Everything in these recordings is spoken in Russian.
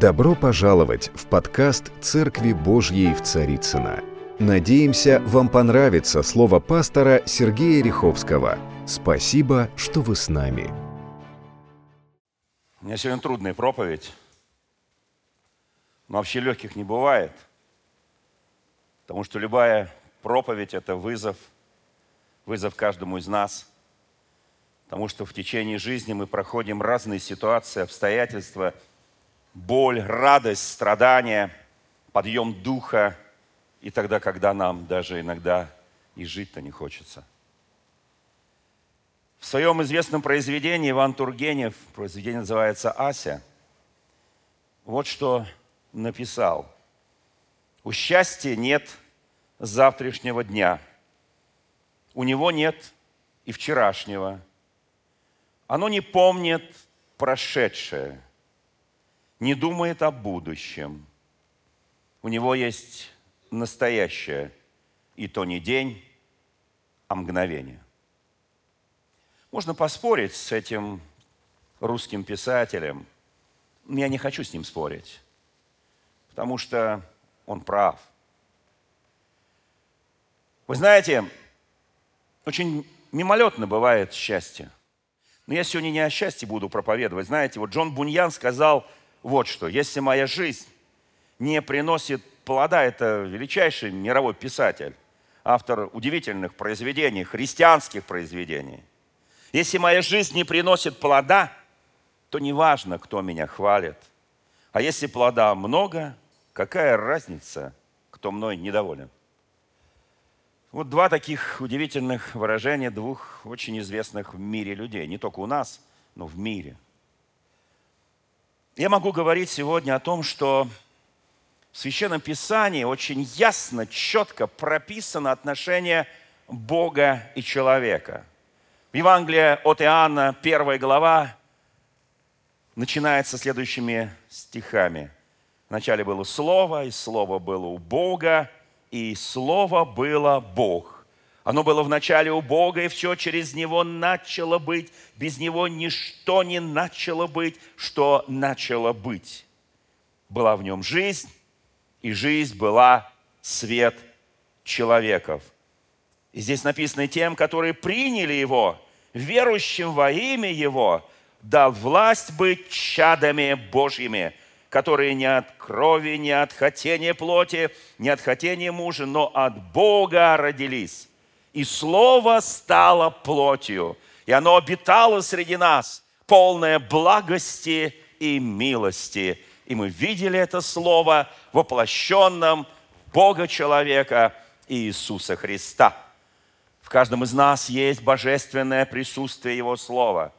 Добро пожаловать в подкаст «Церкви Божьей в Царицына. Надеемся, вам понравится слово пастора Сергея Риховского. Спасибо, что вы с нами. У меня сегодня трудная проповедь. Но вообще легких не бывает. Потому что любая проповедь – это вызов. Вызов каждому из нас. Потому что в течение жизни мы проходим разные ситуации, обстоятельства – боль, радость, страдания, подъем духа и тогда, когда нам даже иногда и жить-то не хочется. В своем известном произведении Иван Тургенев, произведение называется «Ася», вот что написал. «У счастья нет завтрашнего дня, у него нет и вчерашнего. Оно не помнит прошедшее – не думает о будущем. У него есть настоящее, и то не день, а мгновение. Можно поспорить с этим русским писателем. Я не хочу с ним спорить, потому что он прав. Вы знаете, очень мимолетно бывает счастье. Но я сегодня не о счастье буду проповедовать. Знаете, вот Джон Буньян сказал – вот что. Если моя жизнь не приносит плода, это величайший мировой писатель, автор удивительных произведений, христианских произведений. Если моя жизнь не приносит плода, то неважно, кто меня хвалит. А если плода много, какая разница, кто мной недоволен? Вот два таких удивительных выражения двух очень известных в мире людей. Не только у нас, но в мире – я могу говорить сегодня о том, что в Священном Писании очень ясно, четко прописано отношение Бога и человека. В Евангелии от Иоанна, первая глава, начинается следующими стихами. Вначале было Слово, и Слово было у Бога, и Слово было Бог. Оно было в начале у Бога, и все через Него начало быть. Без Него ничто не начало быть, что начало быть. Была в нем жизнь, и жизнь была свет человеков. И здесь написано тем, которые приняли Его, верующим во имя Его, дал власть быть чадами Божьими, которые не от крови, не от хотения плоти, не от хотения мужа, но от Бога родились и Слово стало плотью, и оно обитало среди нас, полное благости и милости. И мы видели это Слово воплощенном Бога-человека Иисуса Христа. В каждом из нас есть божественное присутствие Его Слова.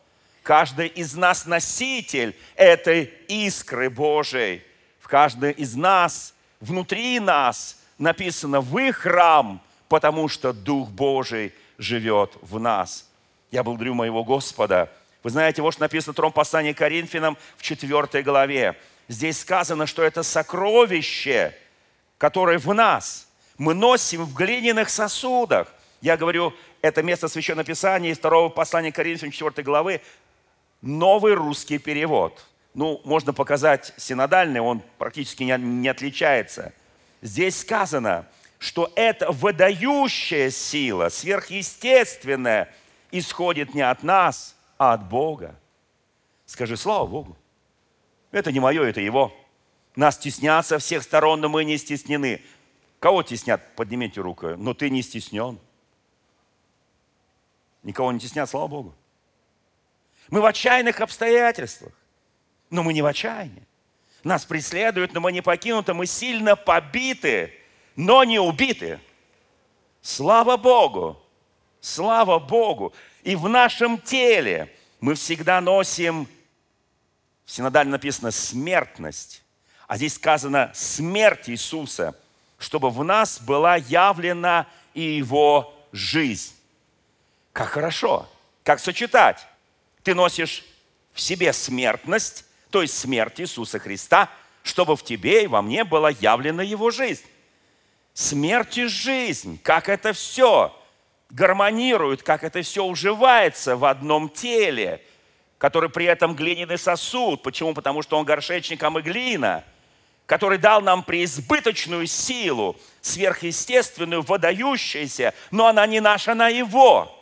Каждый из нас носитель этой искры Божией. В каждом из нас, внутри нас написано «Вы храм потому что Дух Божий живет в нас. Я благодарю моего Господа. Вы знаете, вот что написано в втором послании Коринфянам в 4 главе. Здесь сказано, что это сокровище, которое в нас. Мы носим в глиняных сосудах. Я говорю, это место Священного Писания из второго послания Коринфянам 4 главы. Новый русский перевод. Ну, можно показать синодальный, он практически не отличается. Здесь сказано – что эта выдающая сила, сверхъестественная, исходит не от нас, а от Бога. Скажи, слава Богу. Это не мое, это Его. Нас теснят со всех сторон, но мы не стеснены. Кого теснят? Поднимите руку. Но ты не стеснен. Никого не теснят, слава Богу. Мы в отчаянных обстоятельствах, но мы не в отчаянии. Нас преследуют, но мы не покинуты, мы сильно побиты, но не убиты. Слава Богу! Слава Богу! И в нашем теле мы всегда носим, в синодале написано смертность, а здесь сказано смерть Иисуса, чтобы в нас была явлена и Его жизнь. Как хорошо! Как сочетать? Ты носишь в себе смертность, то есть смерть Иисуса Христа, чтобы в тебе и во мне была явлена Его жизнь смерть и жизнь, как это все гармонирует, как это все уживается в одном теле. который при этом глиняный сосуд. Почему? Потому что Он горшечник, а мы глина который дал нам преизбыточную силу, сверхъестественную, выдающуюся, но она не наша, она Его.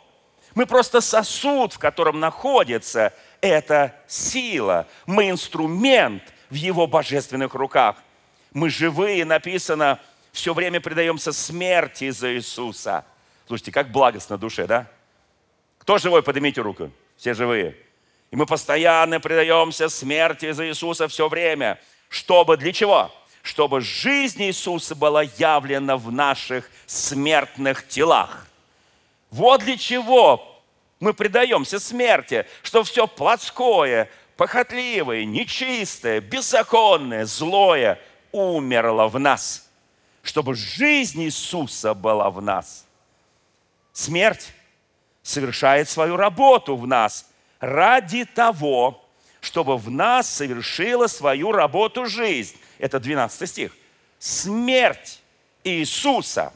Мы просто сосуд, в котором находится эта сила. Мы инструмент в Его божественных руках. Мы живые, написано, все время предаемся смерти за Иисуса. Слушайте, как благостно душе, да? Кто живой, поднимите руку. Все живые. И мы постоянно предаемся смерти за Иисуса все время чтобы для чего? Чтобы жизнь Иисуса была явлена в наших смертных телах. Вот для чего мы предаемся смерти, что все плотское, похотливое, нечистое, беззаконное, злое умерло в нас, чтобы жизнь Иисуса была в нас. Смерть совершает свою работу в нас ради того, чтобы в нас совершила свою работу жизнь. Это 12 стих. Смерть Иисуса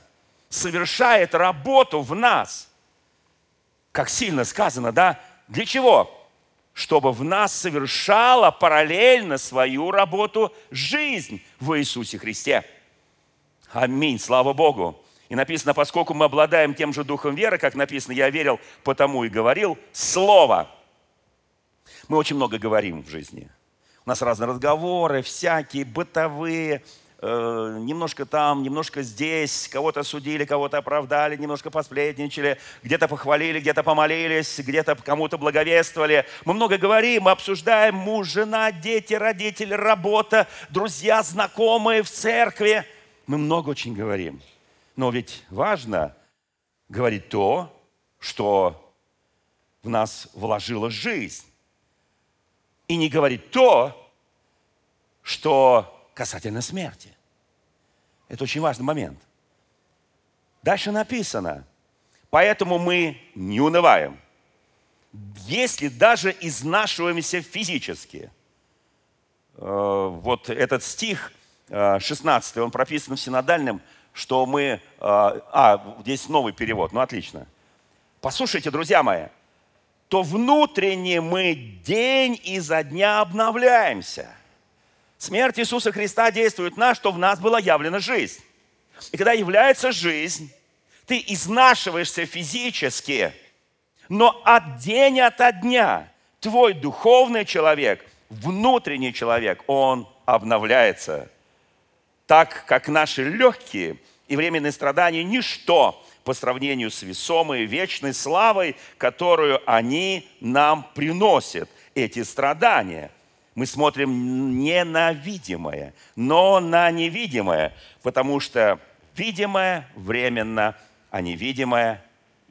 совершает работу в нас. Как сильно сказано, да? Для чего? Чтобы в нас совершала параллельно свою работу жизнь в Иисусе Христе. Аминь, слава Богу. И написано, поскольку мы обладаем тем же духом веры, как написано, я верил, потому и говорил, Слово – мы очень много говорим в жизни. У нас разные разговоры, всякие, бытовые, э, немножко там, немножко здесь, кого-то судили, кого-то оправдали, немножко посплетничали, где-то похвалили, где-то помолились, где-то кому-то благовествовали. Мы много говорим, мы обсуждаем муж, жена, дети, родители, работа, друзья, знакомые в церкви. Мы много очень говорим. Но ведь важно говорить то, что в нас вложила жизнь и не говорить то, что касательно смерти. Это очень важный момент. Дальше написано, поэтому мы не унываем. Если даже изнашиваемся физически, э, вот этот стих 16, э, он прописан в синодальном, что мы... Э, а, здесь новый перевод, ну отлично. Послушайте, друзья мои, то внутренне мы день изо дня обновляемся. Смерть Иисуса Христа действует в нас, что в нас была явлена жизнь. И когда является жизнь, ты изнашиваешься физически, но от день ото дня твой духовный человек, внутренний человек, он обновляется. Так как наши легкие и временные страдания – ничто по сравнению с весомой вечной славой, которую они нам приносят, эти страдания. Мы смотрим не на видимое, но на невидимое, потому что видимое временно, а невидимое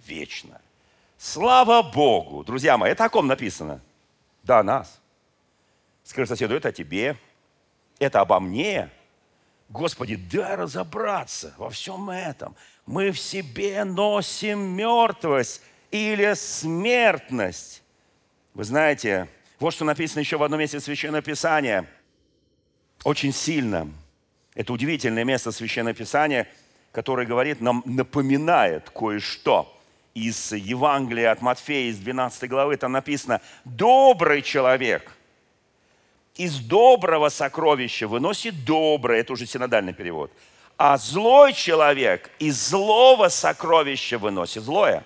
вечно. Слава Богу! Друзья мои, это о ком написано? Да, нас. Скажи соседу, это о тебе, это обо мне. Господи, дай разобраться во всем этом мы в себе носим мертвость или смертность. Вы знаете, вот что написано еще в одном месте Священного Писания. Очень сильно. Это удивительное место Священного Писания, которое говорит, нам напоминает кое-что из Евангелия от Матфея, из 12 главы. Там написано, добрый человек из доброго сокровища выносит доброе. Это уже синодальный перевод – а злой человек из злого сокровища выносит злое.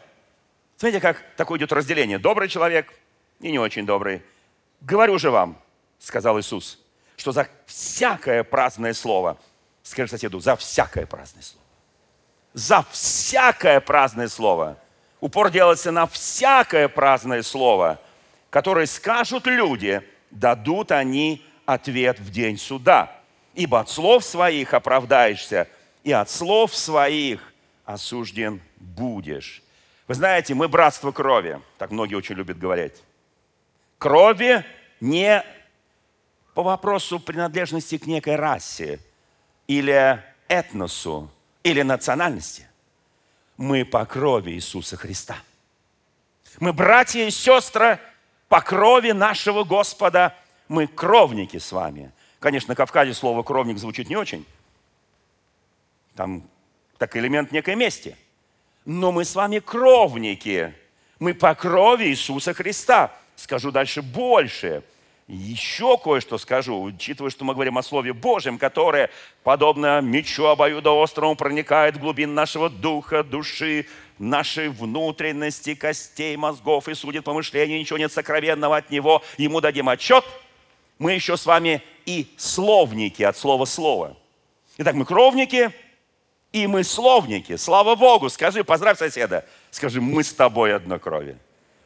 Смотрите, как такое идет разделение. Добрый человек и не очень добрый. Говорю же вам, сказал Иисус, что за всякое праздное слово, скажи соседу, за всякое праздное слово, за всякое праздное слово, упор делается на всякое праздное слово, которое скажут люди, дадут они ответ в день суда ибо от слов своих оправдаешься, и от слов своих осужден будешь. Вы знаете, мы братство крови, так многие очень любят говорить. Крови не по вопросу принадлежности к некой расе или этносу, или национальности. Мы по крови Иисуса Христа. Мы братья и сестры по крови нашего Господа. Мы кровники с вами. Конечно, на Кавказе слово «кровник» звучит не очень. Там так элемент некой мести. Но мы с вами кровники. Мы по крови Иисуса Христа. скажу дальше больше. Еще кое-что скажу, учитывая, что мы говорим о Слове Божьем, которое, подобно мечу обоюдоострому, проникает в глубин нашего духа, души, нашей внутренности, костей, мозгов и судит помышления, ничего нет сокровенного от него, ему дадим отчет. Мы еще с вами и словники от слова «слово». Итак, мы кровники, и мы словники. Слава Богу. Скажи, поздравь соседа. Скажи, мы с тобой одной крови.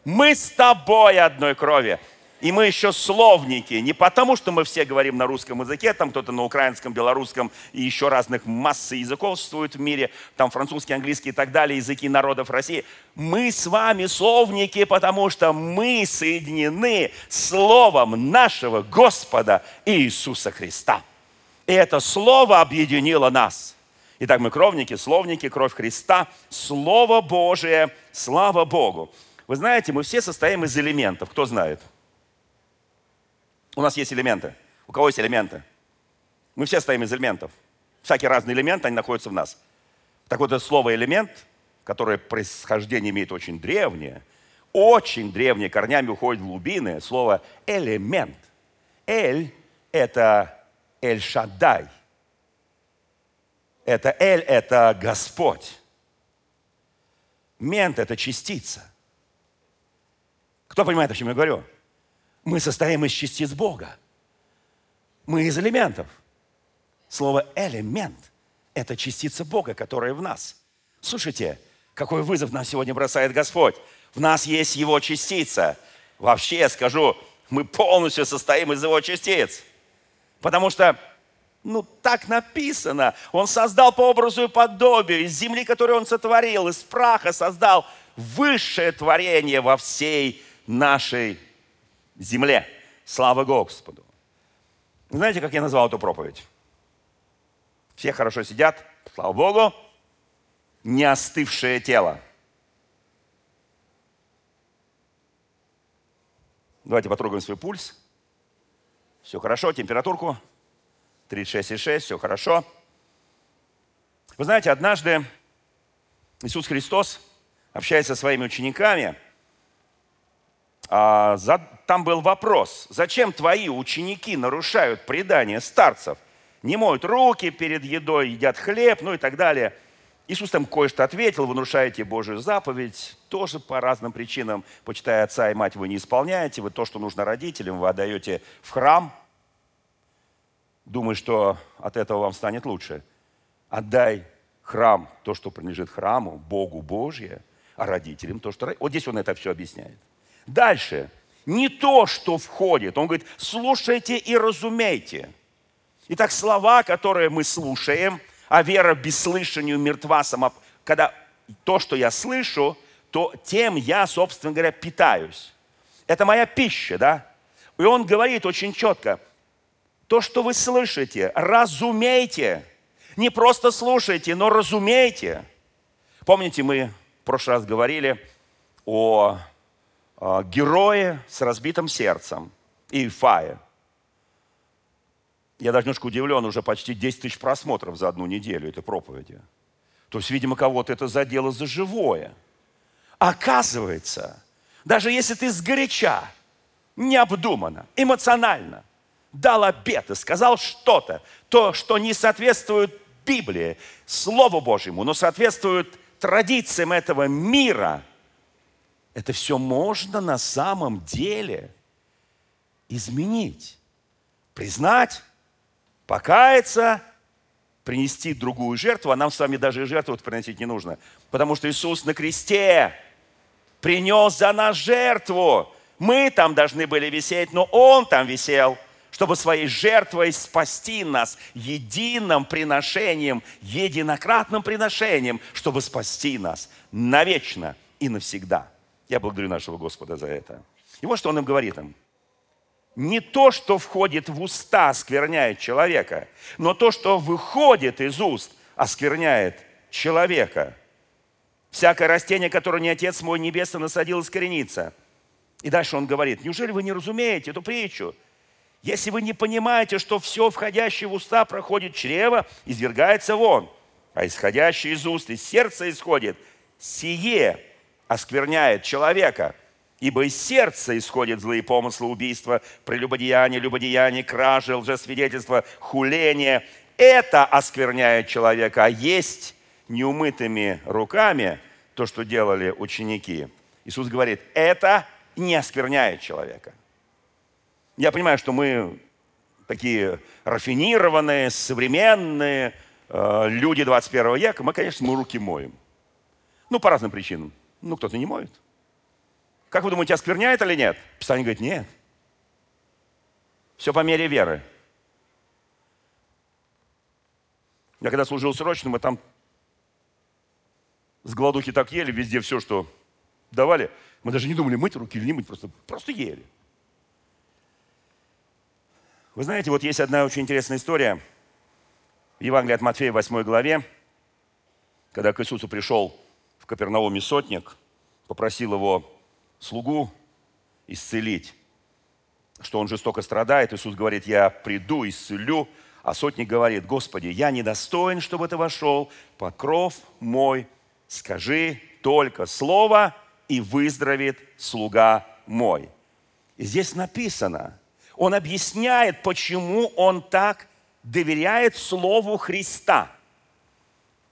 Мы с тобой одной крови. И мы еще словники. Не потому, что мы все говорим на русском языке, там кто-то на украинском, белорусском и еще разных массы языков существует в мире, там французский, английский и так далее, языки народов России. Мы с вами словники, потому что мы соединены словом нашего Господа Иисуса Христа. И это слово объединило нас. Итак, мы кровники, словники, кровь Христа, Слово Божие, слава Богу. Вы знаете, мы все состоим из элементов. Кто знает? У нас есть элементы. У кого есть элементы? Мы все состоим из элементов. Всякие разные элементы, они находятся в нас. Так вот, это слово «элемент», которое происхождение имеет очень древнее, очень древние корнями уходит в глубины, слово «элемент». «Эль» – это «эль-шаддай». Это «эль» – это Господь. Мент – это частица. Кто понимает, о чем я говорю? Мы состоим из частиц Бога. Мы из элементов. Слово «элемент» – это частица Бога, которая в нас. Слушайте, какой вызов нам сегодня бросает Господь. В нас есть Его частица. Вообще, я скажу, мы полностью состоим из Его частиц. Потому что, ну, так написано. Он создал по образу и подобию. Из земли, которую Он сотворил, из праха создал высшее творение во всей нашей земле. Слава Господу. Знаете, как я назвал эту проповедь? Все хорошо сидят, слава Богу, не остывшее тело. Давайте потрогаем свой пульс. Все хорошо, температурку 36,6, все хорошо. Вы знаете, однажды Иисус Христос, общаясь со своими учениками, там был вопрос, зачем твои ученики нарушают предание старцев, не моют руки перед едой, едят хлеб, ну и так далее. Иисус там кое-что ответил, вы нарушаете Божию заповедь, тоже по разным причинам, почитая отца и мать, вы не исполняете, вы то, что нужно родителям, вы отдаете в храм, думая, что от этого вам станет лучше. Отдай храм, то, что принадлежит храму, Богу Божье, а родителям то, что... Вот здесь он это все объясняет. Дальше. Не то, что входит. Он говорит, слушайте и разумейте. Итак, слова, которые мы слушаем, а вера без слышанию мертва сама. Когда то, что я слышу, то тем я, собственно говоря, питаюсь. Это моя пища, да? И он говорит очень четко, то, что вы слышите, разумейте. Не просто слушайте, но разумейте. Помните, мы в прошлый раз говорили о герои с разбитым сердцем и Фая. Я даже немножко удивлен, уже почти 10 тысяч просмотров за одну неделю этой проповеди. То есть, видимо, кого-то это задело за живое. Оказывается, даже если ты сгоряча, необдуманно, эмоционально дал обет и сказал что-то, то, что не соответствует Библии, Слову Божьему, но соответствует традициям этого мира – это все можно на самом деле изменить. Признать, покаяться, принести другую жертву, а нам с вами даже жертву приносить не нужно. Потому что Иисус на кресте принес за нас жертву. Мы там должны были висеть, но Он там висел, чтобы своей жертвой спасти нас единым приношением, единократным приношением, чтобы спасти нас навечно и навсегда. Я благодарю нашего Господа за это. И вот что он им говорит им. Не то, что входит в уста, оскверняет человека, но то, что выходит из уст, оскверняет человека. Всякое растение, которое не Отец мой Небесный насадил, искоренится. И дальше он говорит, неужели вы не разумеете эту притчу? Если вы не понимаете, что все входящее в уста проходит чрево, извергается вон, а исходящее из уст, из сердца исходит, сие оскверняет человека. Ибо из сердца исходят злые помыслы, убийства, прелюбодеяние, любодеяние, кражи, лжесвидетельство, хуление. Это оскверняет человека, а есть неумытыми руками то, что делали ученики. Иисус говорит, это не оскверняет человека. Я понимаю, что мы такие рафинированные, современные э, люди 21 века, мы, конечно, мы руки моем. Ну, по разным причинам. Ну, кто-то не моет. Как вы думаете, оскверняет или нет? Писание говорит, нет. Все по мере веры. Я когда служил срочно, мы там с голодухи так ели, везде все, что давали. Мы даже не думали, мыть руки или не мыть, просто, просто ели. Вы знаете, вот есть одна очень интересная история в Евангелии от Матфея, 8 главе, когда к Иисусу пришел Капернауме сотник, попросил его слугу исцелить, что он жестоко страдает. Иисус говорит, я приду, исцелю. А сотник говорит, Господи, я недостоин, чтобы ты вошел под кров мой. Скажи только слово, и выздоровеет слуга мой. И здесь написано, он объясняет, почему он так доверяет Слову Христа.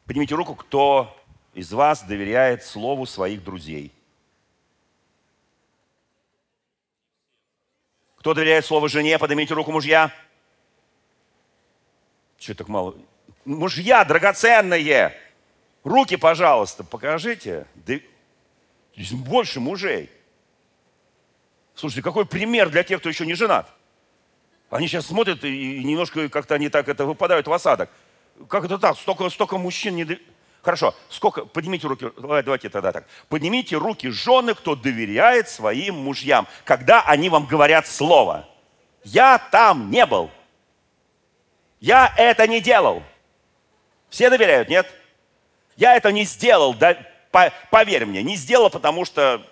Поднимите руку, кто из вас доверяет Слову своих друзей – Кто доверяет слову жене, поднимите руку мужья. Что так мало? Мужья драгоценные. Руки, пожалуйста, покажите. Больше мужей. Слушайте, какой пример для тех, кто еще не женат. Они сейчас смотрят и немножко как-то они так это выпадают в осадок. Как это так? Столько, столько мужчин не... Хорошо, сколько, поднимите руки, давайте тогда так. Поднимите руки жены, кто доверяет своим мужьям, когда они вам говорят слово. Я там не был. Я это не делал. Все доверяют, нет? Я это не сделал, да, по, поверь мне, не сделал, потому что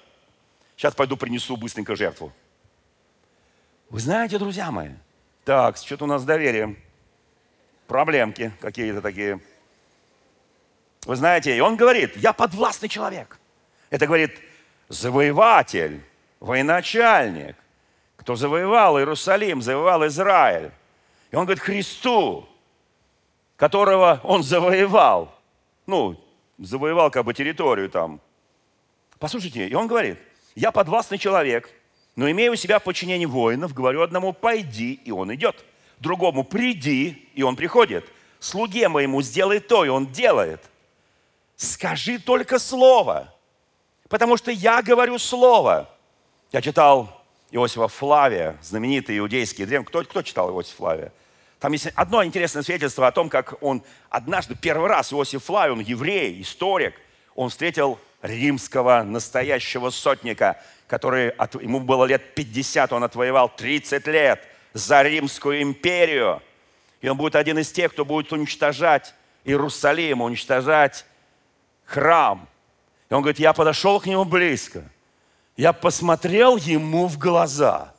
сейчас пойду принесу быстренько жертву. Вы знаете, друзья мои, так, что-то у нас с доверием. Проблемки какие-то такие. Вы знаете, и он говорит, я подвластный человек. Это говорит завоеватель, военачальник, кто завоевал Иерусалим, завоевал Израиль. И он говорит Христу, которого он завоевал. Ну, завоевал как бы территорию там. Послушайте, и он говорит, я подвластный человек, но имею у себя подчинение воинов, говорю одному, пойди, и он идет. Другому, приди, и он приходит. Слуге моему сделай то, и он делает – скажи только слово, потому что я говорю слово. Я читал Иосифа Флавия, знаменитый иудейский древний. Кто, кто читал Иосифа Флавия? Там есть одно интересное свидетельство о том, как он однажды, первый раз Иосиф Флавий, он еврей, историк, он встретил римского настоящего сотника, который, от, ему было лет 50, он отвоевал 30 лет за Римскую империю. И он будет один из тех, кто будет уничтожать Иерусалим, уничтожать храм. И он говорит, я подошел к нему близко. Я посмотрел ему в глаза.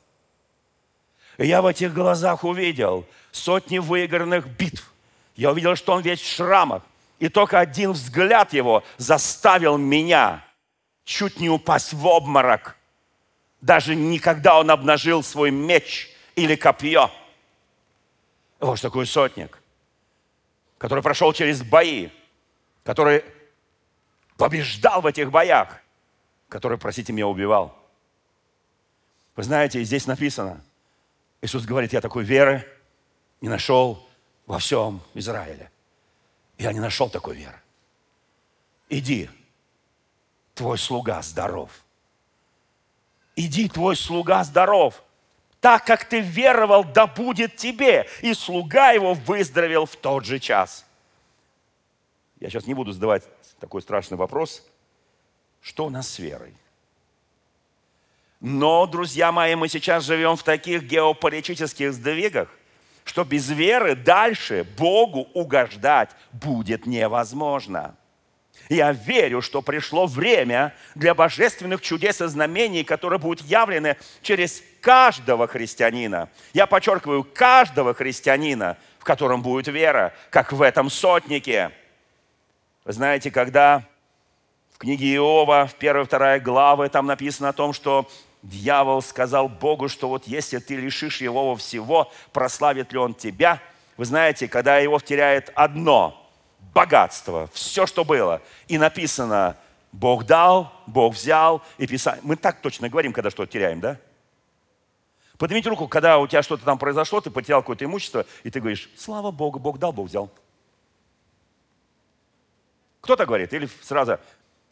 И я в этих глазах увидел сотни выигранных битв. Я увидел, что он весь в шрамах. И только один взгляд его заставил меня чуть не упасть в обморок. Даже никогда он обнажил свой меч или копье. Вот такой сотник, который прошел через бои, который побеждал в этих боях, которые, простите меня, убивал. Вы знаете, здесь написано, Иисус говорит, я такой веры не нашел во всем Израиле. Я не нашел такой веры. Иди, твой слуга здоров. Иди, твой слуга здоров. Так как ты веровал, да будет тебе. И слуга его выздоровел в тот же час. Я сейчас не буду задавать такой страшный вопрос. Что у нас с верой? Но, друзья мои, мы сейчас живем в таких геополитических сдвигах, что без веры дальше Богу угождать будет невозможно. Я верю, что пришло время для божественных чудес и знамений, которые будут явлены через каждого христианина. Я подчеркиваю, каждого христианина, в котором будет вера, как в этом сотнике – вы знаете, когда В книге Иова, в первой вторая главы, там написано о том, что дьявол сказал Богу, что вот если ты лишишь его всего, прославит ли он тебя? Вы знаете, когда Иов теряет одно – богатство, все, что было, и написано Бог дал, Бог взял, и писание. Мы так точно говорим, когда что-то теряем, да? Поднимите руку, когда у тебя что-то там произошло, ты потерял какое-то имущество, и ты говоришь, слава Богу, Бог дал, Бог взял. Кто так говорит? Или сразу,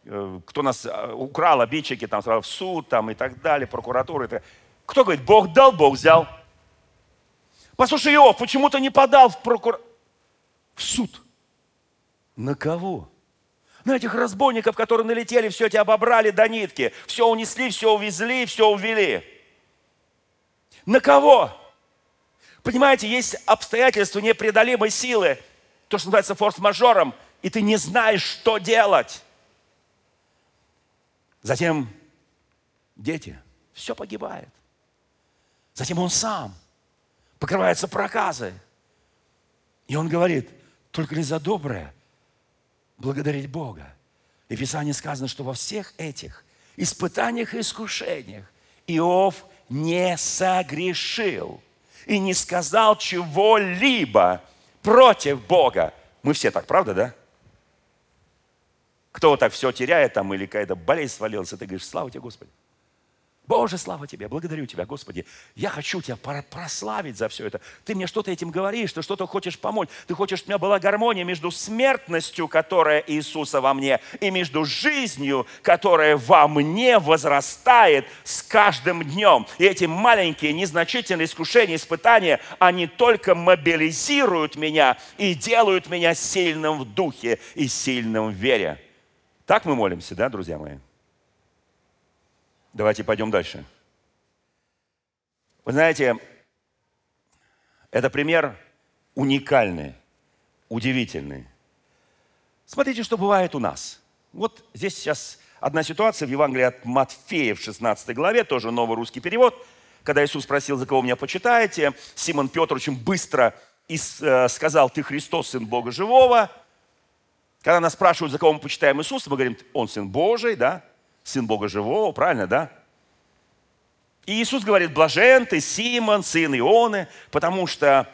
э, кто нас э, украл, обидчики, там сразу в суд там, и так далее, прокуратура. И так. Кто говорит, Бог дал, Бог взял? Послушай, Иов, почему ты не подал в, прокур... в суд? На кого? На этих разбойников, которые налетели, все тебя обобрали до нитки, все унесли, все увезли, все увели. На кого? Понимаете, есть обстоятельства непреодолимой силы, то, что называется форс-мажором, и ты не знаешь, что делать. Затем дети, все погибает. Затем он сам – покрываются проказы. И он говорит, только ли за доброе благодарить Бога. И в Писании сказано, что во всех этих испытаниях и искушениях Иов не согрешил и не сказал чего-либо против Бога. Мы все так, правда, да? Кто так все теряет там или какая-то болезнь свалилась, ты говоришь, слава тебе, Господи. Боже, слава Тебе, благодарю Тебя, Господи. Я хочу Тебя прославить за все это. Ты мне что-то этим говоришь, ты что-то хочешь помочь. Ты хочешь, чтобы у меня была гармония между смертностью, которая Иисуса во мне, и между жизнью, которая во мне возрастает с каждым днем. И эти маленькие, незначительные искушения, испытания, они только мобилизируют меня и делают меня сильным в духе и сильным в вере. Так мы молимся, да, друзья мои? Давайте пойдем дальше. Вы знаете, это пример уникальный, удивительный. Смотрите, что бывает у нас. Вот здесь сейчас одна ситуация в Евангелии от Матфея в 16 главе, тоже новый русский перевод. Когда Иисус спросил, за кого меня почитаете, Симон Петр очень быстро э, сказал, ты Христос, Сын Бога Живого. Когда нас спрашивают, за кого мы почитаем Иисуса, мы говорим, он Сын Божий, да? Сын Бога Живого, правильно, да? И Иисус говорит, блажен ты, Симон, сын Ионы, потому что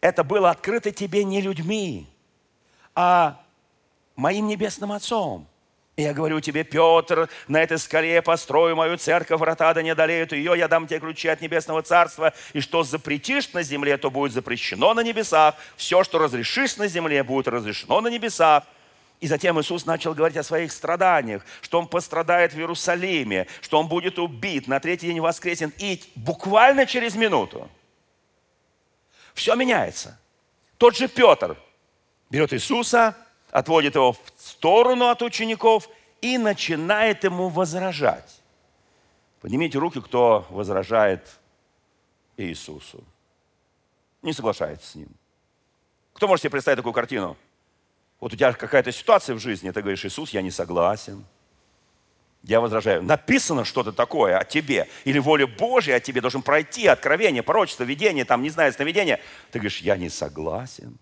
это было открыто тебе не людьми, а моим небесным Отцом. Я говорю тебе, Петр, на этой скале построю мою церковь, врата да не одолеют ее, я дам тебе ключи от небесного царства, и что запретишь на земле, то будет запрещено на небесах, все, что разрешишь на земле, будет разрешено на небесах. И затем Иисус начал говорить о своих страданиях, что Он пострадает в Иерусалиме, что Он будет убит, на третий день воскресен. И буквально через минуту все меняется. Тот же Петр берет Иисуса, отводит его в сторону от учеников и начинает ему возражать. Поднимите руки, кто возражает Иисусу. Не соглашается с ним. Кто может себе представить такую картину? Вот у тебя какая-то ситуация в жизни, ты говоришь, Иисус, я не согласен. Я возражаю, написано что-то такое о тебе, или воля Божья о тебе должен пройти, откровение, пророчество, видение, там, не знаю, сновидение. Ты говоришь, я не согласен.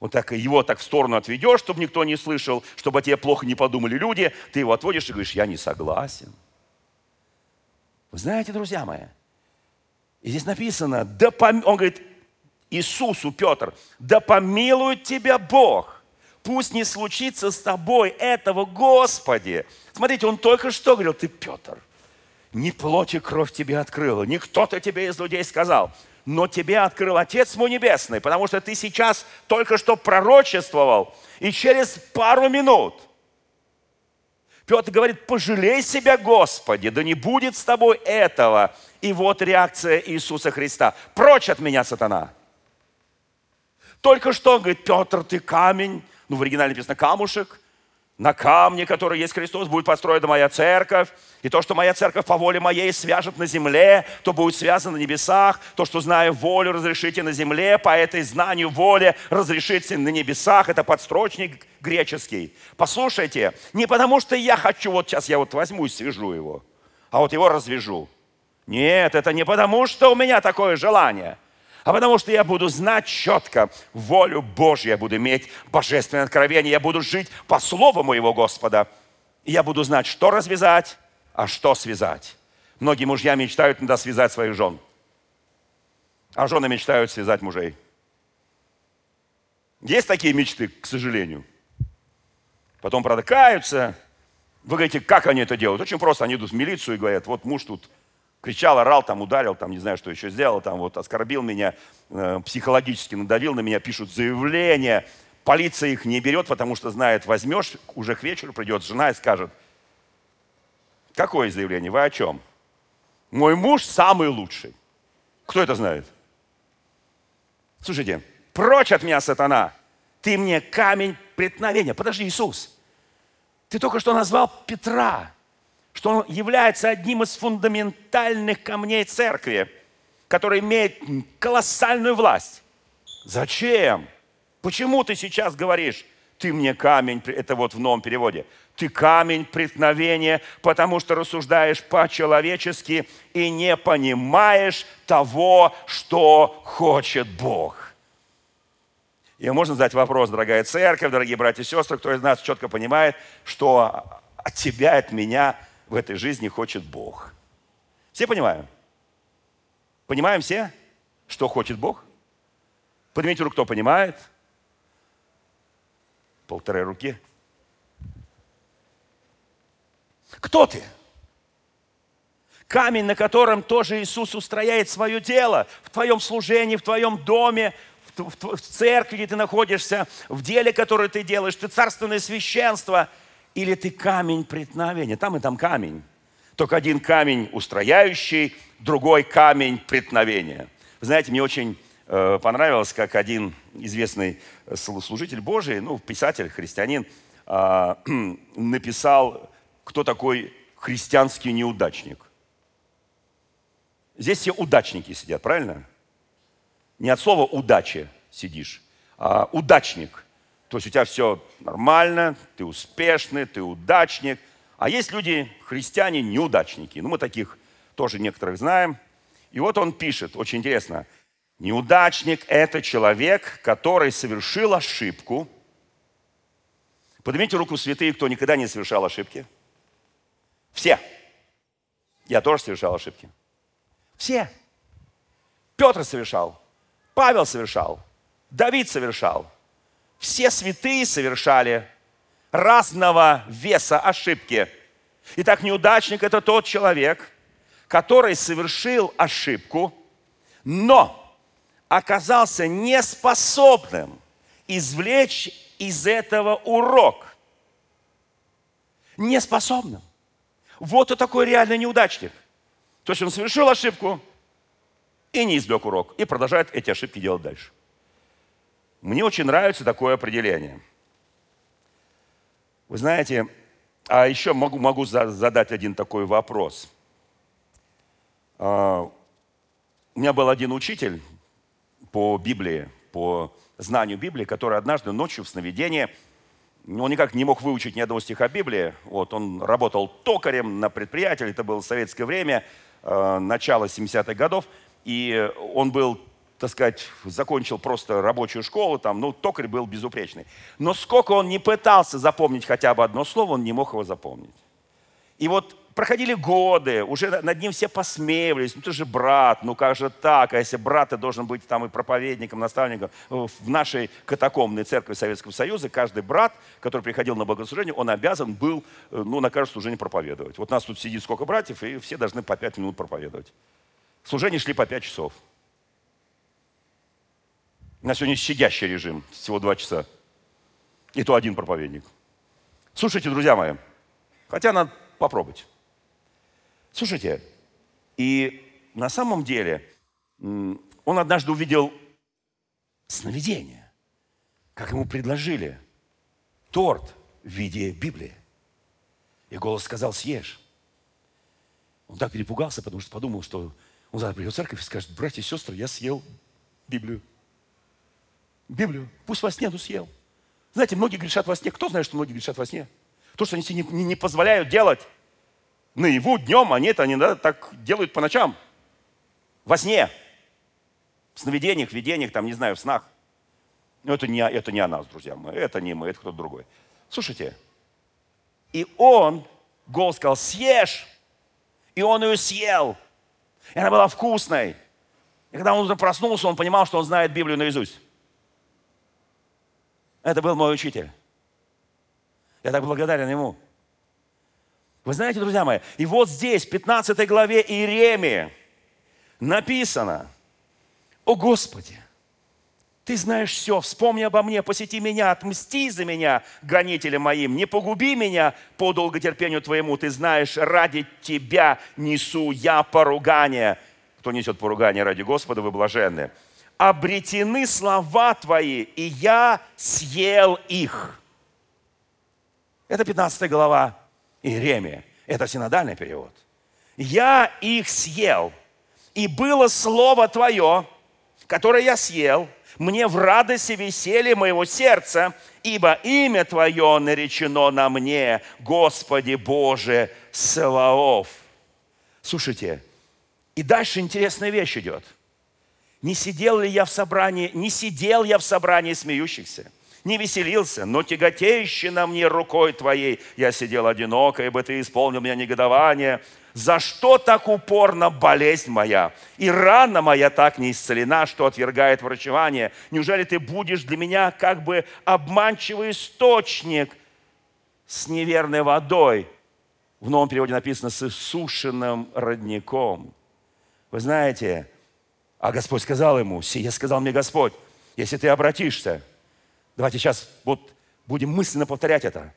Вот так его так в сторону отведешь, чтобы никто не слышал, чтобы о тебе плохо не подумали люди. Ты его отводишь и говоришь, я не согласен. Вы знаете, друзья мои, и здесь написано, да пом... он говорит Иисусу, Петр, да помилует тебя Бог пусть не случится с тобой этого, Господи. Смотрите, он только что говорил, ты, Петр, не плоть и кровь тебе открыла, не кто-то тебе из людей сказал, но тебе открыл Отец мой Небесный, потому что ты сейчас только что пророчествовал, и через пару минут Петр говорит, пожалей себя, Господи, да не будет с тобой этого. И вот реакция Иисуса Христа. Прочь от меня, сатана. Только что, говорит, Петр, ты камень, ну в оригинале написано камушек, на камне, который есть Христос, будет построена моя церковь. И то, что моя церковь по воле моей свяжет на земле, то будет связано на небесах. То, что знаю волю, разрешите на земле, по этой знанию воли разрешите на небесах. Это подстрочник греческий. Послушайте, не потому что я хочу, вот сейчас я вот возьму и свяжу его, а вот его развяжу. Нет, это не потому, что у меня такое желание – а потому что я буду знать четко волю Божью, я буду иметь божественное откровение, я буду жить по слову моего Господа. И я буду знать, что развязать, а что связать. Многие мужья мечтают иногда связать своих жен. А жены мечтают связать мужей. Есть такие мечты, к сожалению. Потом, правда. Вы говорите, как они это делают? Очень просто. Они идут в милицию и говорят, вот муж тут кричал, орал, там ударил, там не знаю, что еще сделал, там вот оскорбил меня, э, психологически надавил на меня, пишут заявление. Полиция их не берет, потому что знает, возьмешь, уже к вечеру придет жена и скажет, какое заявление, вы о чем? Мой муж самый лучший. Кто это знает? Слушайте, прочь от меня, сатана, ты мне камень преткновения. Подожди, Иисус, ты только что назвал Петра, что он является одним из фундаментальных камней церкви, который имеет колоссальную власть. Зачем? Почему ты сейчас говоришь, ты мне камень, это вот в новом переводе, ты камень преткновения, потому что рассуждаешь по-человечески и не понимаешь того, что хочет Бог. И можно задать вопрос, дорогая церковь, дорогие братья и сестры, кто из нас четко понимает, что от тебя, от меня в этой жизни хочет Бог. Все понимаем? Понимаем все, что хочет Бог? Поднимите руку, кто понимает. Полторы руки. Кто ты? Камень, на котором тоже Иисус устрояет свое дело в твоем служении, в твоем доме, в, церкви, где ты находишься, в деле, которое ты делаешь, ты царственное священство, или ты камень преткновения. Там и там камень. Только один камень устрояющий, другой камень преткновения. Вы знаете, мне очень э, понравилось, как один известный служитель Божий, ну, писатель, христианин, э, написал кто такой христианский неудачник. Здесь все удачники сидят, правильно? Не от слова удачи сидишь, а удачник. То есть у тебя все нормально, ты успешный, ты удачник. А есть люди, христиане, неудачники. Ну, мы таких тоже некоторых знаем. И вот он пишет, очень интересно, неудачник – это человек, который совершил ошибку. Поднимите руку святые, кто никогда не совершал ошибки – все. Я тоже совершал ошибки. Все. Петр совершал, Павел совершал, Давид совершал. Все святые совершали разного веса ошибки. Итак, неудачник – это тот человек, который совершил ошибку, но оказался неспособным извлечь из этого урок. Неспособным. Вот и такой реальный неудачник. То есть он совершил ошибку и не извлек урок, и продолжает эти ошибки делать дальше. Мне очень нравится такое определение. Вы знаете, а еще могу, могу задать один такой вопрос. А, у меня был один учитель по Библии, по знанию Библии, который однажды ночью в сновидении – он никак не мог выучить ни одного стиха Библии. Вот, он работал токарем на предприятии, это было советское время, э, начало 70-х годов, и он был, так сказать, закончил просто рабочую школу, там, ну, токарь был безупречный. Но сколько он не пытался запомнить хотя бы одно слово, он не мог его запомнить. И вот проходили годы, уже над ним все посмеивались, ну ты же брат, ну как же так, а если брат, ты должен быть там и проповедником, наставником. В нашей катакомной церкви Советского Союза каждый брат, который приходил на богослужение, он обязан был, э, ну, на каждое служение проповедовать. Вот нас тут сидит сколько братьев, и все должны по пять минут проповедовать. Служения шли по пять часов. У нас сегодня щадящий режим, всего два часа. И то один проповедник. Слушайте, друзья мои, хотя надо попробовать. Слушайте, и на самом деле он однажды увидел сновидение, как ему предложили торт в виде Библии. И голос сказал, съешь. Он так перепугался, потому что подумал, что он завтра придет в церковь и скажет, братья и сестры, я съел Библию. Библию. Пусть во сне, но съел. Знаете, многие грешат во сне. Кто знает, что многие грешат во сне? То, что они себе не, не, не позволяют делать наяву, днем, они это они да, так делают по ночам. Во сне. В сновидениях, видениях, там, не знаю, в снах. Но это не, это не о нас, друзья мои. Это не мы, это кто-то другой. Слушайте, И он, голос сказал, съешь. И он ее съел. И она была вкусной. И когда он проснулся, он понимал, что он знает Библию наизусть. Это был мой учитель. Я так благодарен ему. Вы знаете, друзья мои, и вот здесь, в 15 главе Иеремии, написано, «О Господи, ты знаешь все, вспомни обо мне, посети меня, отмсти за меня, гонителям моим, не погуби меня по долготерпению твоему, ты знаешь, ради тебя несу я поругание». Кто несет поругание ради Господа, вы блаженны. «Обретены слова твои, и я съел их». Это 15 глава Иеремия. Это синодальный перевод. «Я их съел, и было слово твое, которое я съел, мне в радости веселье моего сердца, ибо имя Твое наречено на мне, Господи Боже Саваоф». Слушайте, и дальше интересная вещь идет. Не сидел ли я в собрании, не сидел я в собрании смеющихся, не веселился, но тяготеющий на мне рукой Твоей я сидел одиноко, ибо Ты исполнил меня негодование. За что так упорно болезнь моя? И рана моя так не исцелена, что отвергает врачевание. Неужели Ты будешь для меня как бы обманчивый источник с неверной водой? В новом переводе написано с иссушенным родником. Вы знаете, а Господь сказал ему, сие сказал мне Господь, если ты обратишься Давайте сейчас вот будем мысленно повторять это.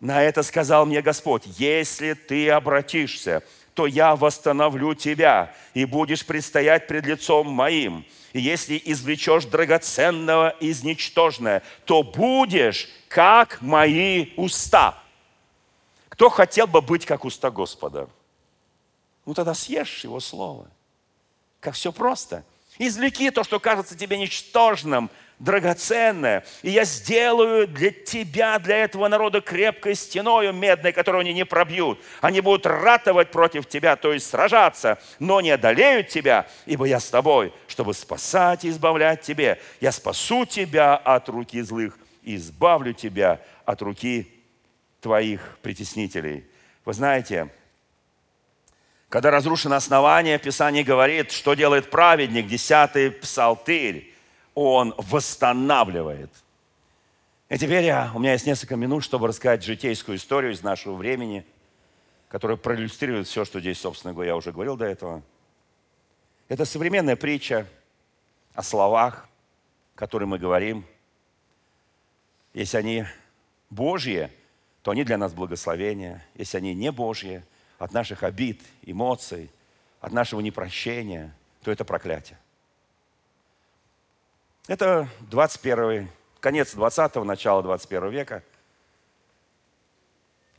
На это сказал мне Господь, если ты обратишься, то я восстановлю тебя, и будешь предстоять пред лицом моим. И если извлечешь драгоценного из ничтожное, то будешь как мои уста. Кто хотел бы быть как уста Господа? Ну тогда съешь его слово. Как все просто. Извлеки то, что кажется тебе ничтожным, драгоценное. И я сделаю для тебя, для этого народа крепкой стеною медной, которую они не пробьют. Они будут ратовать против тебя, то есть сражаться, но не одолеют тебя, ибо я с тобой, чтобы спасать и избавлять тебе. Я спасу тебя от руки злых и избавлю тебя от руки твоих притеснителей. Вы знаете, когда разрушено основание, Писание говорит, что делает праведник, десятый псалтырь он восстанавливает. И теперь я, у меня есть несколько минут, чтобы рассказать житейскую историю из нашего времени, которая проиллюстрирует все, что здесь, собственно говоря, я уже говорил до этого. Это современная притча о словах, которые мы говорим. Если они Божьи, то они для нас благословения. Если они не Божьи, от наших обид, эмоций, от нашего непрощения, то это проклятие. Это 21 конец 20-го, начало 21 века.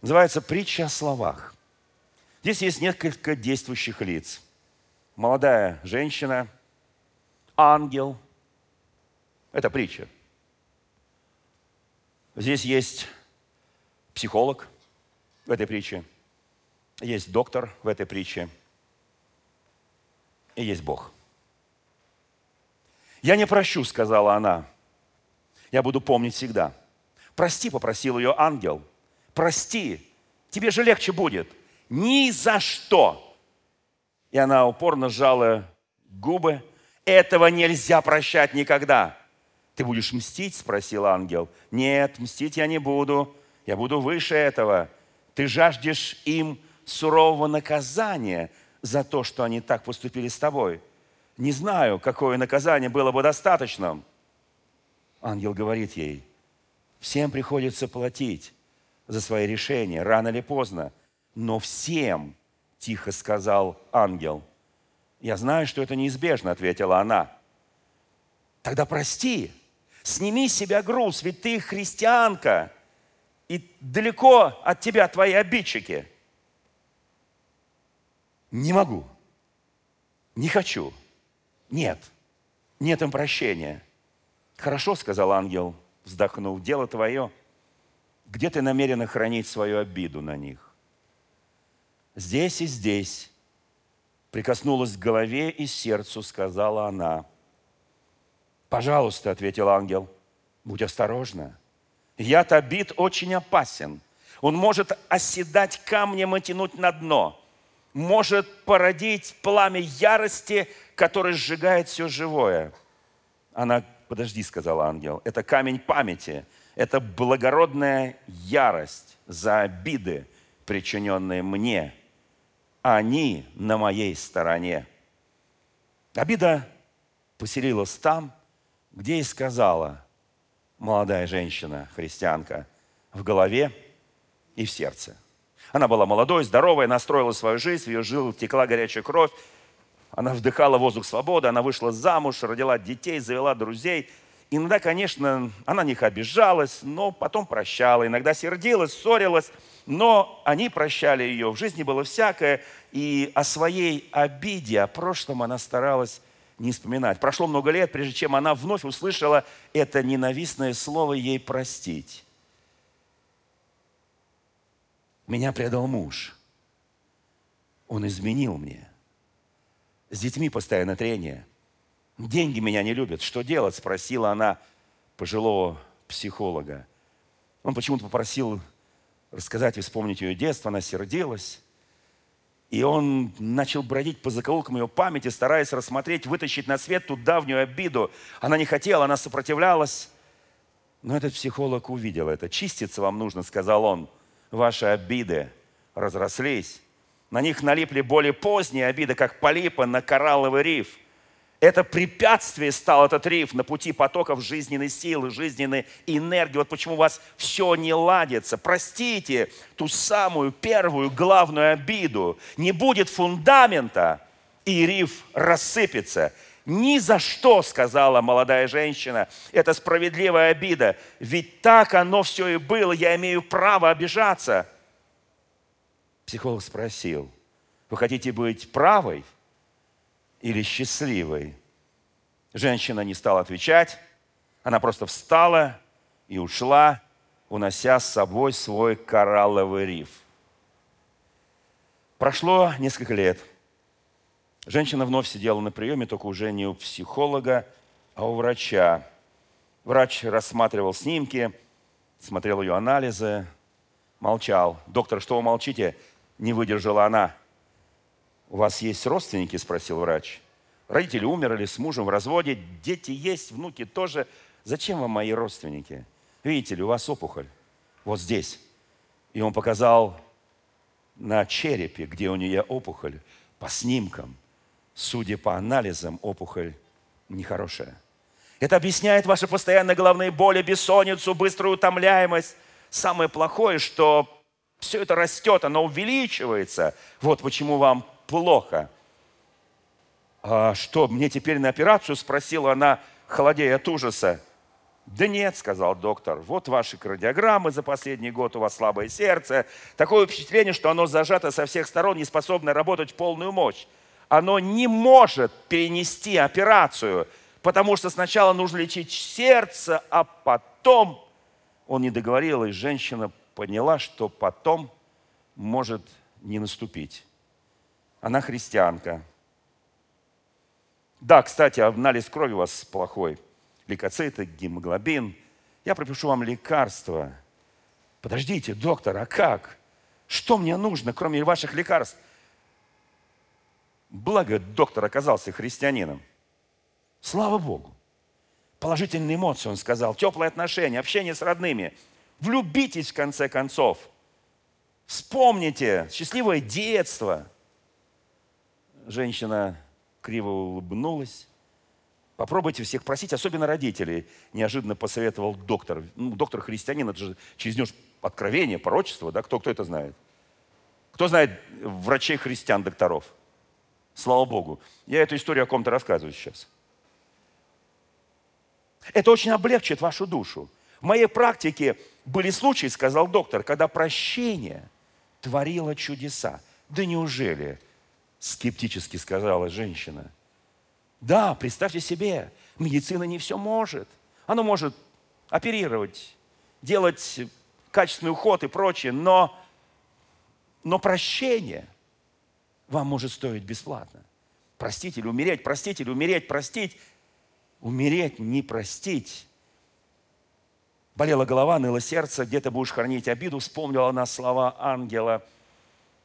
Называется «Притча о словах». Здесь есть несколько действующих лиц. Молодая женщина, ангел. Это притча. Здесь есть психолог в этой притче, есть доктор в этой притче, и есть Бог – «Я не прощу», — сказала она. «Я буду помнить всегда». «Прости», — попросил ее ангел. «Прости, тебе же легче будет». «Ни за что!» И она упорно сжала губы. «Этого нельзя прощать никогда». «Ты будешь мстить?» – спросил ангел. «Нет, мстить я не буду. Я буду выше этого. Ты жаждешь им сурового наказания за то, что они так поступили с тобой не знаю, какое наказание было бы достаточным. Ангел говорит ей, всем приходится платить за свои решения, рано или поздно. Но всем, тихо сказал ангел. Я знаю, что это неизбежно, ответила она. Тогда прости, сними с себя груз, ведь ты христианка, и далеко от тебя твои обидчики. Не могу, не хочу. Нет, нет им прощения. Хорошо, сказал ангел, вздохнув, дело твое. Где ты намерена хранить свою обиду на них? Здесь и здесь. Прикоснулась к голове и сердцу, сказала она. Пожалуйста, ответил ангел, будь осторожна. Яд обид очень опасен. Он может оседать камнем и тянуть на дно. Может породить пламя ярости, которое сжигает все живое. Она, подожди, сказал ангел, это камень памяти, это благородная ярость за обиды, причиненные мне. Они на моей стороне. Обида поселилась там, где и сказала молодая женщина, христианка, в голове и в сердце. Она была молодой, здоровой, настроила свою жизнь, в ее жил текла горячая кровь, она вдыхала воздух свободы, она вышла замуж, родила детей, завела друзей. Иногда, конечно, она на них обижалась, но потом прощала. Иногда сердилась, ссорилась, но они прощали ее. В жизни было всякое, и о своей обиде, о прошлом она старалась не вспоминать. Прошло много лет, прежде чем она вновь услышала это ненавистное слово ей простить. Меня предал муж. Он изменил мне. С детьми постоянно трение. Деньги меня не любят. Что делать? Спросила она пожилого психолога. Он почему-то попросил рассказать и вспомнить ее детство. Она сердилась. И он начал бродить по закоулкам ее памяти, стараясь рассмотреть, вытащить на свет ту давнюю обиду. Она не хотела, она сопротивлялась. Но этот психолог увидел это. «Чиститься вам нужно», — сказал он. «Ваши обиды разрослись. На них налипли более поздние обиды, как полипы на коралловый риф. Это препятствие стал этот риф на пути потоков жизненной силы, жизненной энергии. Вот почему у вас все не ладится. Простите ту самую первую главную обиду. Не будет фундамента, и риф рассыпется. Ни за что, сказала молодая женщина, это справедливая обида. Ведь так оно все и было, я имею право обижаться. Психолог спросил, вы хотите быть правой или счастливой? Женщина не стала отвечать, она просто встала и ушла, унося с собой свой коралловый риф. Прошло несколько лет. Женщина вновь сидела на приеме, только уже не у психолога, а у врача. Врач рассматривал снимки, смотрел ее анализы, молчал. «Доктор, что вы молчите? не выдержала она. «У вас есть родственники?» – спросил врач. «Родители умерли, с мужем в разводе, дети есть, внуки тоже. Зачем вам мои родственники? Видите ли, у вас опухоль. Вот здесь». И он показал на черепе, где у нее опухоль, по снимкам. Судя по анализам, опухоль нехорошая. Это объясняет ваши постоянные головные боли, бессонницу, быструю утомляемость. Самое плохое, что все это растет, оно увеличивается. Вот почему вам плохо. А что, мне теперь на операцию? Спросила она, холодея от ужаса. Да нет, сказал доктор, вот ваши кардиограммы за последний год, у вас слабое сердце. Такое впечатление, что оно зажато со всех сторон, не способно работать в полную мощь. Оно не может перенести операцию, потому что сначала нужно лечить сердце, а потом... Он не договорил, и женщина поняла, что потом может не наступить. Она христианка. Да, кстати, анализ крови у вас плохой. Лейкоциты, гемоглобин. Я пропишу вам лекарства. Подождите, доктор, а как? Что мне нужно, кроме ваших лекарств? Благо, доктор оказался христианином. Слава Богу. Положительные эмоции, он сказал, теплые отношения, общение с родными – Влюбитесь в конце концов. Вспомните счастливое детство. Женщина криво улыбнулась. Попробуйте всех просить, особенно родителей, неожиданно посоветовал доктор. Ну, доктор христианин, это же через него откровение, порочество, да? Кто, кто это знает? Кто знает врачей христиан, докторов? Слава Богу. Я эту историю о ком-то рассказываю сейчас. Это очень облегчит вашу душу. В моей практике были случаи, сказал доктор, когда прощение творило чудеса. Да неужели? Скептически сказала женщина. Да, представьте себе, медицина не все может. Она может оперировать, делать качественный уход и прочее, но, но прощение вам может стоить бесплатно. Простить или умереть, простить или умереть, простить. Умереть, не простить болела голова, ныло сердце, где ты будешь хранить обиду, вспомнила она слова ангела.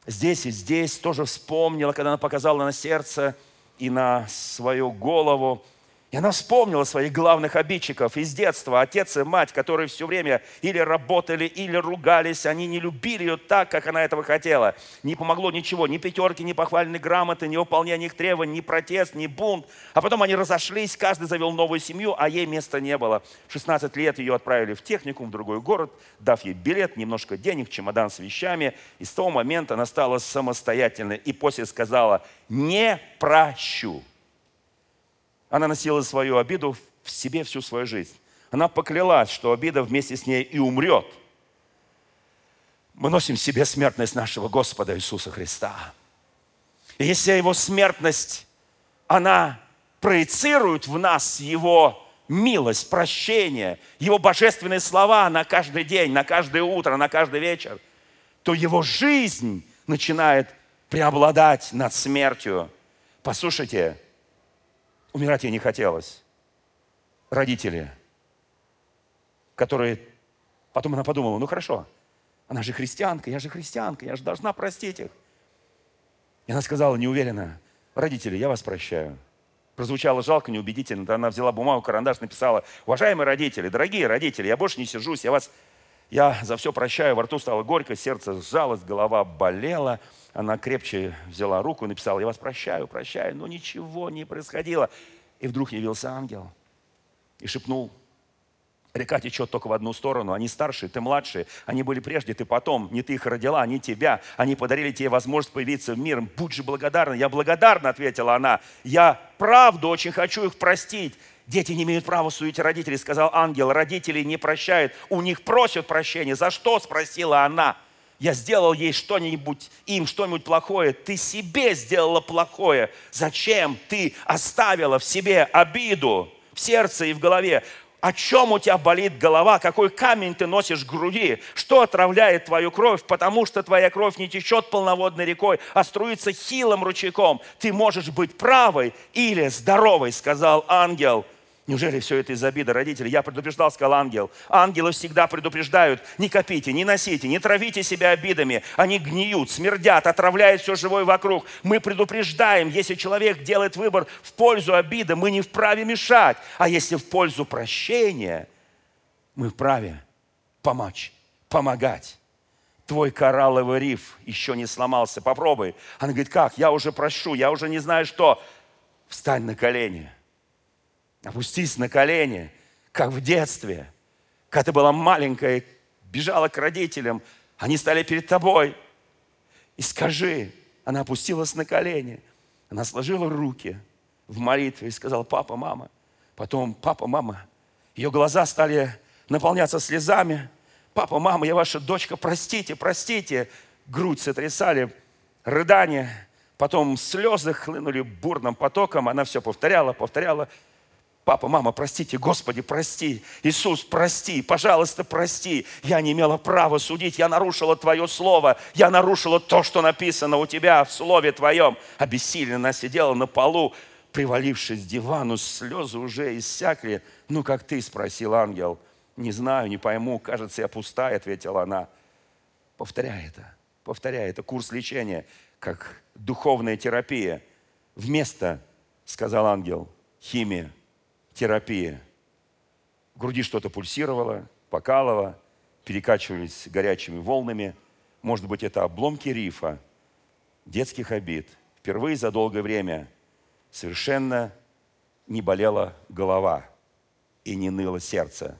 Здесь и здесь тоже вспомнила, когда она показала на сердце и на свою голову – и она вспомнила своих главных обидчиков из детства, отец и мать, которые все время или работали, или ругались. Они не любили ее так, как она этого хотела. Не помогло ничего, ни пятерки, ни похвальной грамоты, ни выполнение их требований, ни протест, ни бунт. А потом они разошлись, каждый завел новую семью, а ей места не было. В 16 лет ее отправили в техникум, в другой город, дав ей билет, немножко денег, чемодан с вещами. И с того момента она стала самостоятельной. И после сказала, не прощу. Она носила свою обиду в себе всю свою жизнь. Она поклялась, что обида вместе с ней и умрет. Мы носим в себе смертность нашего Господа Иисуса Христа. И если его смертность, она проецирует в нас его милость, прощение, его божественные слова на каждый день, на каждое утро, на каждый вечер, то его жизнь начинает преобладать над смертью. Послушайте, Умирать ей не хотелось. Родители, которые... Потом она подумала, ну хорошо, она же христианка, я же христианка, я же должна простить их. И она сказала неуверенно, родители, я вас прощаю. Прозвучало жалко, неубедительно. Она взяла бумагу, карандаш, написала, уважаемые родители, дорогие родители, я больше не сижусь, я вас, я за все прощаю. Во рту стало горько, сердце сжалось, голова болела. Она крепче взяла руку и написала, я вас прощаю, прощаю, но ничего не происходило. И вдруг явился ангел и шепнул, река течет только в одну сторону, они старшие, ты младший, они были прежде, ты потом, не ты их родила, они тебя, они подарили тебе возможность появиться в мир, будь же благодарна. Я благодарна, ответила она, я правду очень хочу их простить. Дети не имеют права судить родителей, сказал ангел. Родители не прощают, у них просят прощения. За что? Спросила она я сделал ей что-нибудь, им что-нибудь плохое, ты себе сделала плохое. Зачем ты оставила в себе обиду в сердце и в голове? О чем у тебя болит голова? Какой камень ты носишь в груди? Что отравляет твою кровь? Потому что твоя кровь не течет полноводной рекой, а струится хилым ручейком. Ты можешь быть правой или здоровой, сказал ангел. Неужели все это из-за обиды родителей? Я предупреждал, сказал ангел. Ангелы всегда предупреждают, не копите, не носите, не травите себя обидами. Они гниют, смердят, отравляют все живое вокруг. Мы предупреждаем, если человек делает выбор в пользу обиды, мы не вправе мешать. А если в пользу прощения, мы вправе помочь, помогать. Твой коралловый риф еще не сломался. Попробуй. Она говорит, как? Я уже прощу, я уже не знаю что. Встань на колени Опустись на колени, как в детстве, когда ты была маленькая, бежала к родителям, они стали перед тобой. И скажи, она опустилась на колени, она сложила руки в молитве и сказала, папа, мама. Потом, папа, мама. Ее глаза стали наполняться слезами. Папа, мама, я ваша дочка, простите, простите. Грудь сотрясали, рыдания. Потом слезы хлынули бурным потоком. Она все повторяла, повторяла. Папа, мама, простите, Господи, прости. Иисус, прости, пожалуйста, прости. Я не имела права судить, я нарушила Твое Слово, я нарушила то, что написано у Тебя в Слове Твоем. Обессиленно сидела на полу, привалившись к дивану, слезы уже иссякли. Ну, как ты, спросил ангел. Не знаю, не пойму, кажется, я пустая, ответила она. Повторяй это, повторяй, это курс лечения, как духовная терапия. Вместо, сказал ангел, химия терапия. В груди что-то пульсировало, покалывало, перекачивались горячими волнами. Может быть, это обломки рифа, детских обид. Впервые за долгое время совершенно не болела голова и не ныло сердце.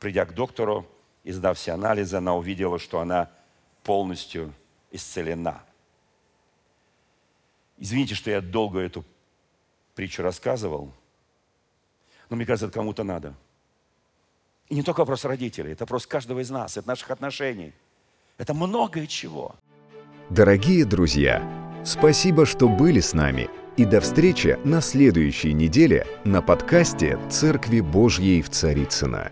Придя к доктору и сдав все анализы, она увидела, что она полностью исцелена. Извините, что я долго эту притчу рассказывал – но мне кажется, это кому-то надо. И не только вопрос родителей, это вопрос каждого из нас, это наших отношений. Это многое чего. Дорогие друзья, спасибо, что были с нами. И до встречи на следующей неделе на подкасте «Церкви Божьей в Царицына.